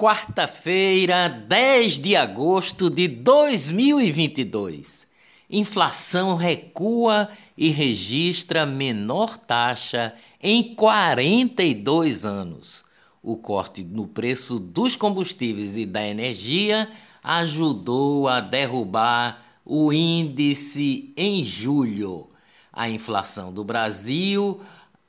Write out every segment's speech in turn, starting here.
Quarta-feira, 10 de agosto de 2022. Inflação recua e registra menor taxa em 42 anos. O corte no preço dos combustíveis e da energia ajudou a derrubar o índice em julho. A inflação do Brasil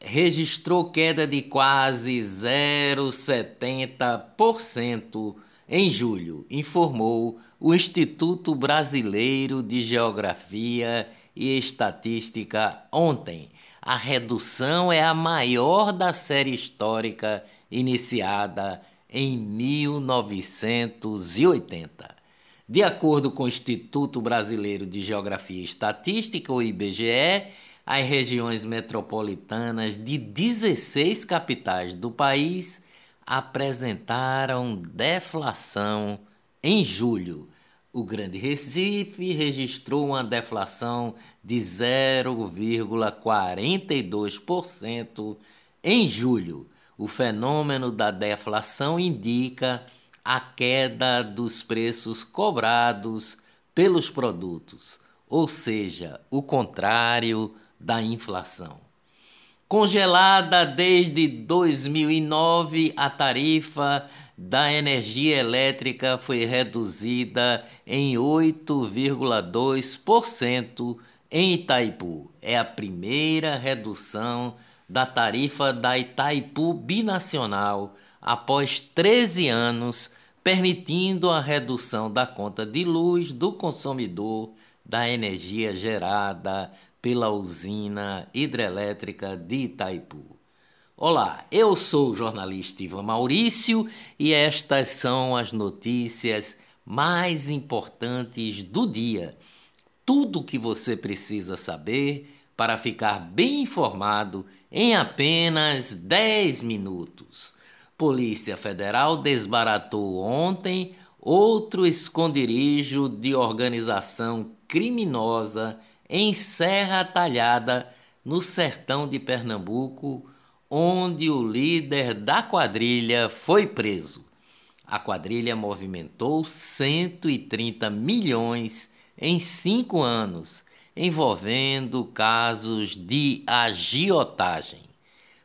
registrou queda de quase 0,70% em julho, informou o Instituto Brasileiro de Geografia e Estatística ontem. A redução é a maior da série histórica iniciada em 1980. De acordo com o Instituto Brasileiro de Geografia e Estatística, o IBGE, as regiões metropolitanas de 16 capitais do país apresentaram deflação em julho. O Grande Recife registrou uma deflação de 0,42% em julho. O fenômeno da deflação indica a queda dos preços cobrados pelos produtos, ou seja, o contrário da inflação. Congelada desde 2009, a tarifa da energia elétrica foi reduzida em 8,2% em Itaipu. É a primeira redução da tarifa da Itaipu binacional após 13 anos, permitindo a redução da conta de luz do consumidor da energia gerada pela usina hidrelétrica de Itaipu. Olá, eu sou o jornalista Ivan Maurício e estas são as notícias mais importantes do dia. Tudo o que você precisa saber para ficar bem informado em apenas 10 minutos. Polícia Federal desbaratou ontem outro esconderijo de organização criminosa em Serra Talhada, no sertão de Pernambuco, onde o líder da quadrilha foi preso. A quadrilha movimentou 130 milhões em cinco anos, envolvendo casos de agiotagem.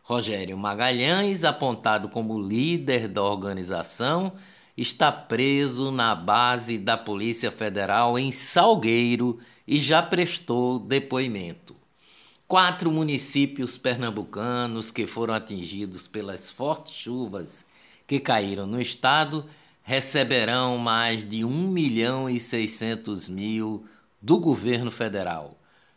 Rogério Magalhães, apontado como líder da organização, está preso na base da Polícia Federal em Salgueiro e já prestou depoimento. Quatro municípios pernambucanos que foram atingidos pelas fortes chuvas que caíram no estado receberão mais de 1 milhão e 600 mil do governo federal.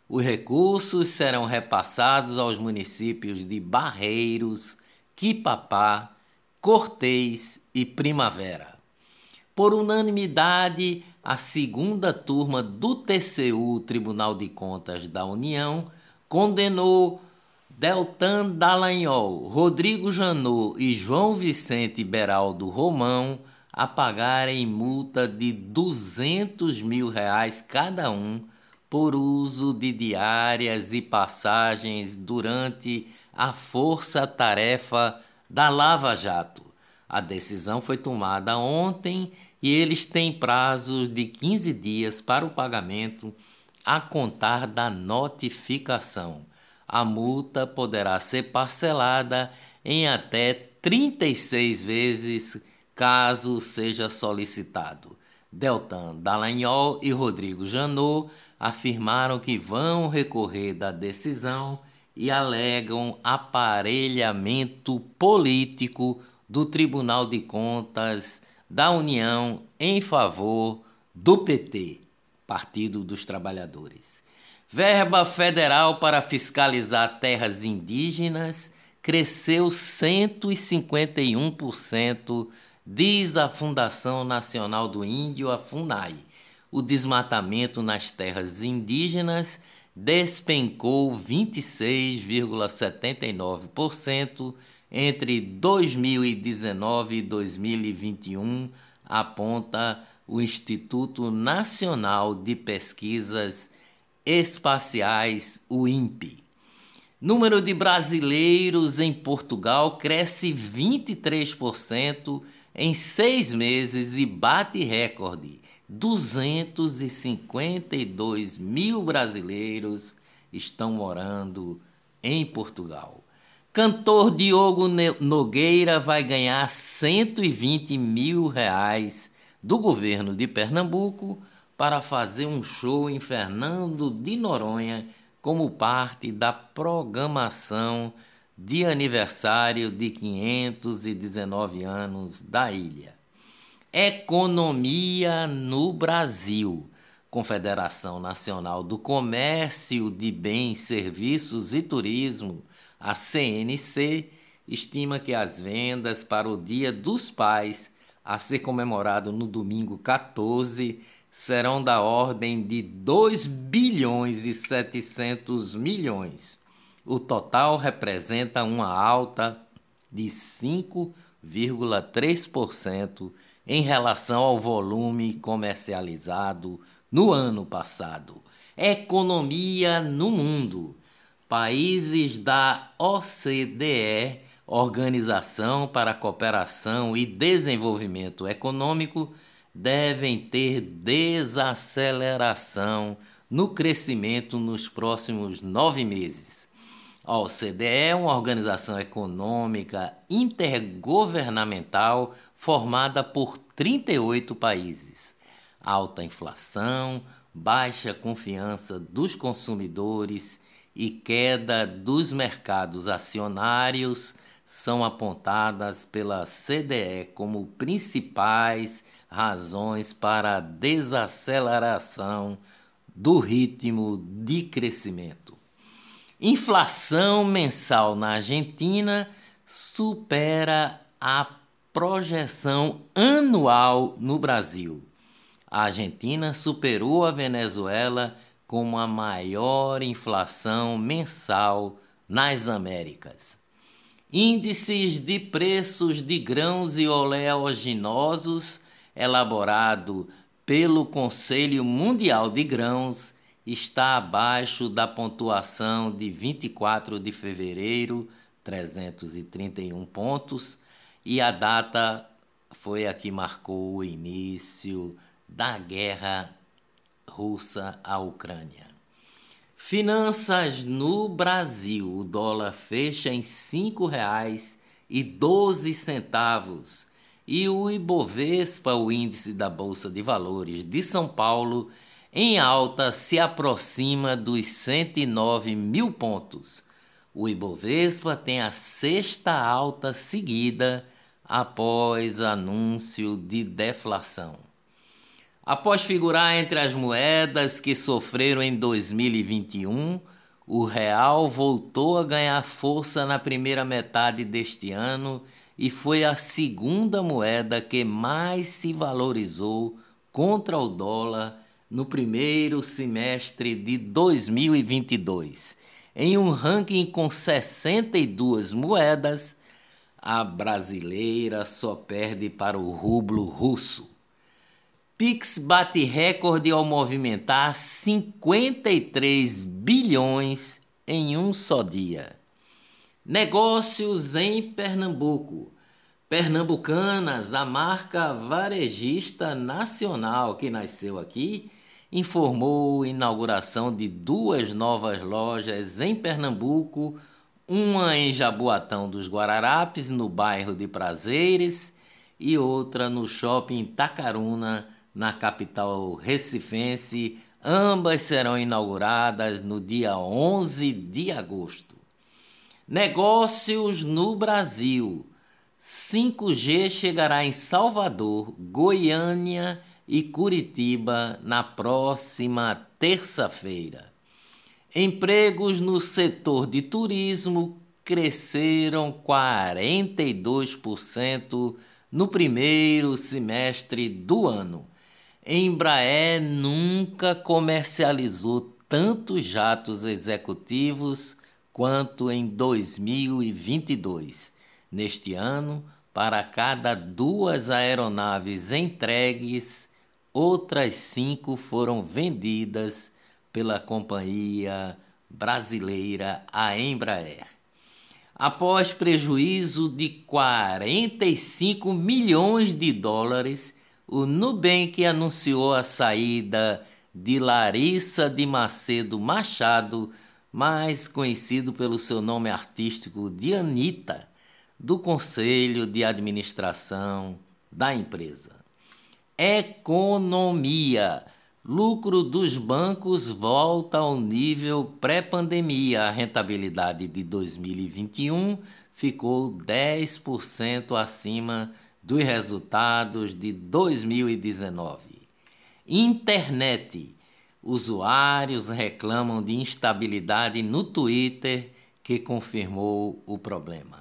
Os recursos serão repassados aos municípios de Barreiros, Quipapá, Cortês e Primavera. Por unanimidade, a segunda turma do TCU, Tribunal de Contas da União, condenou Deltan Dallagnol, Rodrigo Janot e João Vicente Beraldo Romão a pagarem multa de 200 mil reais cada um por uso de diárias e passagens durante a força-tarefa da Lava Jato. A decisão foi tomada ontem e eles têm prazos de 15 dias para o pagamento a contar da notificação. A multa poderá ser parcelada em até 36 vezes, caso seja solicitado. Deltan Dallagnol e Rodrigo Janot afirmaram que vão recorrer da decisão e alegam aparelhamento político do Tribunal de Contas da União em favor do PT, Partido dos Trabalhadores. Verba federal para fiscalizar terras indígenas cresceu 151%, diz a Fundação Nacional do Índio, a FUNAI. O desmatamento nas terras indígenas despencou 26,79% entre 2019 e 2021, aponta o Instituto Nacional de Pesquisas Espaciais, o INPE. Número de brasileiros em Portugal cresce 23% em seis meses e bate recorde. 252 mil brasileiros estão morando em Portugal. Cantor Diogo Nogueira vai ganhar 120 mil reais do governo de Pernambuco para fazer um show em Fernando de Noronha como parte da programação de aniversário de 519 anos da ilha. Economia no Brasil. Confederação Nacional do Comércio de Bens, Serviços e Turismo, a CNC, estima que as vendas para o Dia dos Pais, a ser comemorado no domingo 14, serão da ordem de 2 bilhões e 700 milhões. O total representa uma alta de 5,3% em relação ao volume comercializado no ano passado. Economia no mundo. Países da OCDE, Organização para a Cooperação e Desenvolvimento Econômico, devem ter desaceleração no crescimento nos próximos nove meses. A OCDE é uma organização econômica intergovernamental formada por 38 países. Alta inflação, baixa confiança dos consumidores e queda dos mercados acionários são apontadas pela CDE como principais razões para a desaceleração do ritmo de crescimento. Inflação mensal na Argentina supera a projeção anual no Brasil. A Argentina superou a Venezuela como a maior inflação mensal nas Américas. Índices de preços de grãos e oleaginosos elaborado pelo Conselho Mundial de Grãos está abaixo da pontuação de 24 de fevereiro, 331 pontos, e a data foi a que marcou o início da guerra russa à Ucrânia. Finanças no Brasil, o dólar fecha em R$ 5,12 e o Ibovespa, o índice da Bolsa de Valores de São Paulo, em alta se aproxima dos 109 mil pontos. O Ibovespa tem a sexta alta seguida após anúncio de deflação. Após figurar entre as moedas que sofreram em 2021, o real voltou a ganhar força na primeira metade deste ano e foi a segunda moeda que mais se valorizou contra o dólar no primeiro semestre de 2022. Em um ranking com 62 moedas, a brasileira só perde para o rublo russo. Pix bate recorde ao movimentar 53 bilhões em um só dia. Negócios em Pernambuco. Pernambucanas, a marca varejista nacional que nasceu aqui, informou a inauguração de duas novas lojas em Pernambuco, uma em Jaboatão dos Guararapes, no bairro de Prazeres, e outra no shopping Tacaruna, na capital recifense. Ambas serão inauguradas no dia 11 de agosto. Negócios no Brasil. 5G chegará em Salvador, Goiânia e Curitiba na próxima terça-feira. Empregos no setor de turismo cresceram 42% no primeiro semestre do ano. Embraer nunca comercializou tantos jatos executivos quanto em 2022. Neste ano, para cada duas aeronaves entregues, outras cinco foram vendidas pela companhia brasileira a Embraer. após prejuízo de 45 milhões de dólares, o Nubank anunciou a saída de Larissa de Macedo Machado, mais conhecido pelo seu nome artístico de Anitta, do conselho de administração da empresa. Economia. Lucro dos bancos volta ao nível pré-pandemia. A rentabilidade de 2021 ficou 10% acima dos resultados de 2019. Internet. Usuários reclamam de instabilidade no Twitter, que confirmou o problema.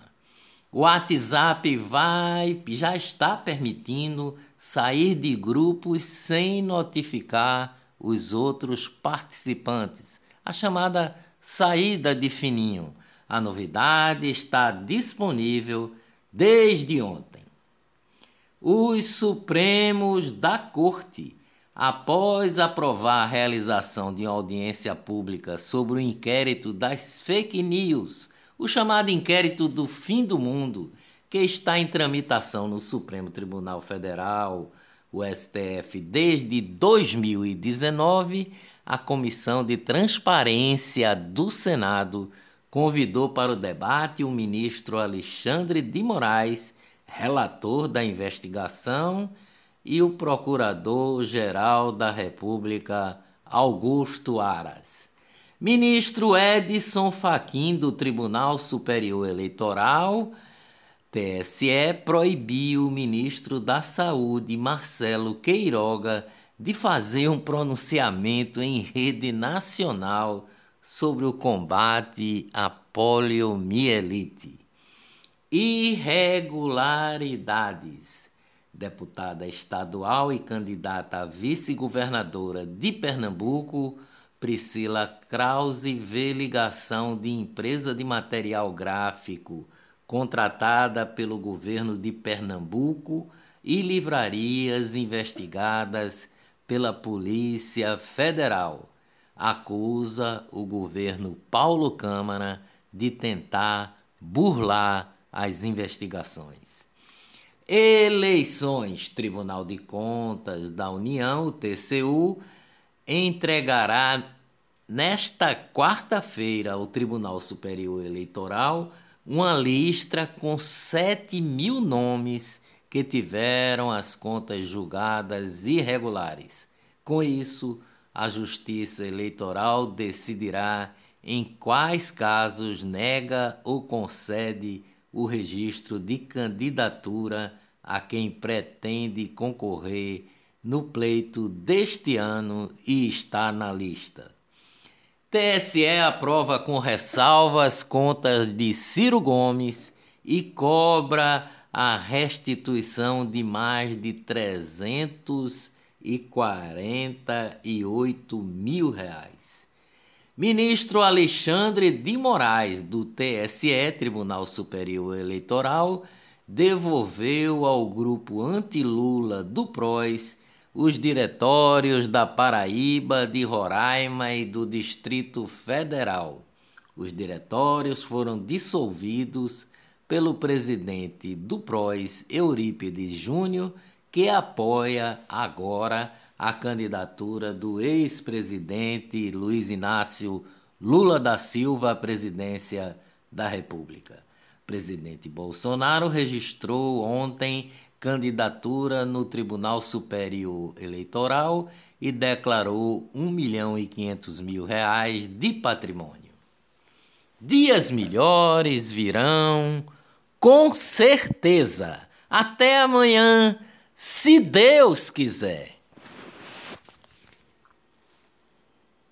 O WhatsApp vai, já está permitindo sair de grupos sem notificar os outros participantes, a chamada saída de fininho. A novidade está disponível desde ontem. Os Supremos da Corte, após aprovar a realização de uma audiência pública sobre o inquérito das fake news, o chamado inquérito do fim do mundo, que está em tramitação no Supremo Tribunal Federal, o STF, desde 2019, a Comissão de Transparência do Senado convidou para o debate o ministro Alexandre de Moraes, relator da investigação, e o procurador-geral da República, Augusto Aras. Ministro Edson Fachin, do Tribunal Superior Eleitoral, TSE proibiu o ministro da Saúde, Marcelo Queiroga, de fazer um pronunciamento em rede nacional sobre o combate à poliomielite. Irregularidades. Deputada estadual e candidata a vice-governadora de Pernambuco, Priscila Krause vê ligação de empresa de material gráfico contratada pelo governo de Pernambuco e livrarias investigadas pela Polícia Federal. Acusa o governo Paulo Câmara de tentar burlar as investigações. Eleições. Tribunal de Contas da União, o TCU, entregará nesta quarta-feira ao Tribunal Superior Eleitoral uma lista com 7 mil nomes que tiveram as contas julgadas irregulares. Com isso, a Justiça Eleitoral decidirá em quais casos nega ou concede o registro de candidatura a quem pretende concorrer no pleito deste ano e está na lista. TSE aprova com ressalvas contas de Ciro Gomes e cobra a restituição de mais de 348 mil reais. Ministro Alexandre de Moraes, do TSE, Tribunal Superior Eleitoral, devolveu ao grupo anti-Lula do PROS os diretórios da Paraíba, de Roraima e do Distrito Federal. Os diretórios foram dissolvidos pelo presidente do PROS, Eurípides Júnior, que apoia agora a candidatura do ex-presidente Luiz Inácio Lula da Silva à presidência da República. Presidente Bolsonaro registrou ontem candidatura no Tribunal Superior Eleitoral e declarou 1 milhão e 500 mil reais de patrimônio. Dias melhores virão, com certeza. Até amanhã, se Deus quiser.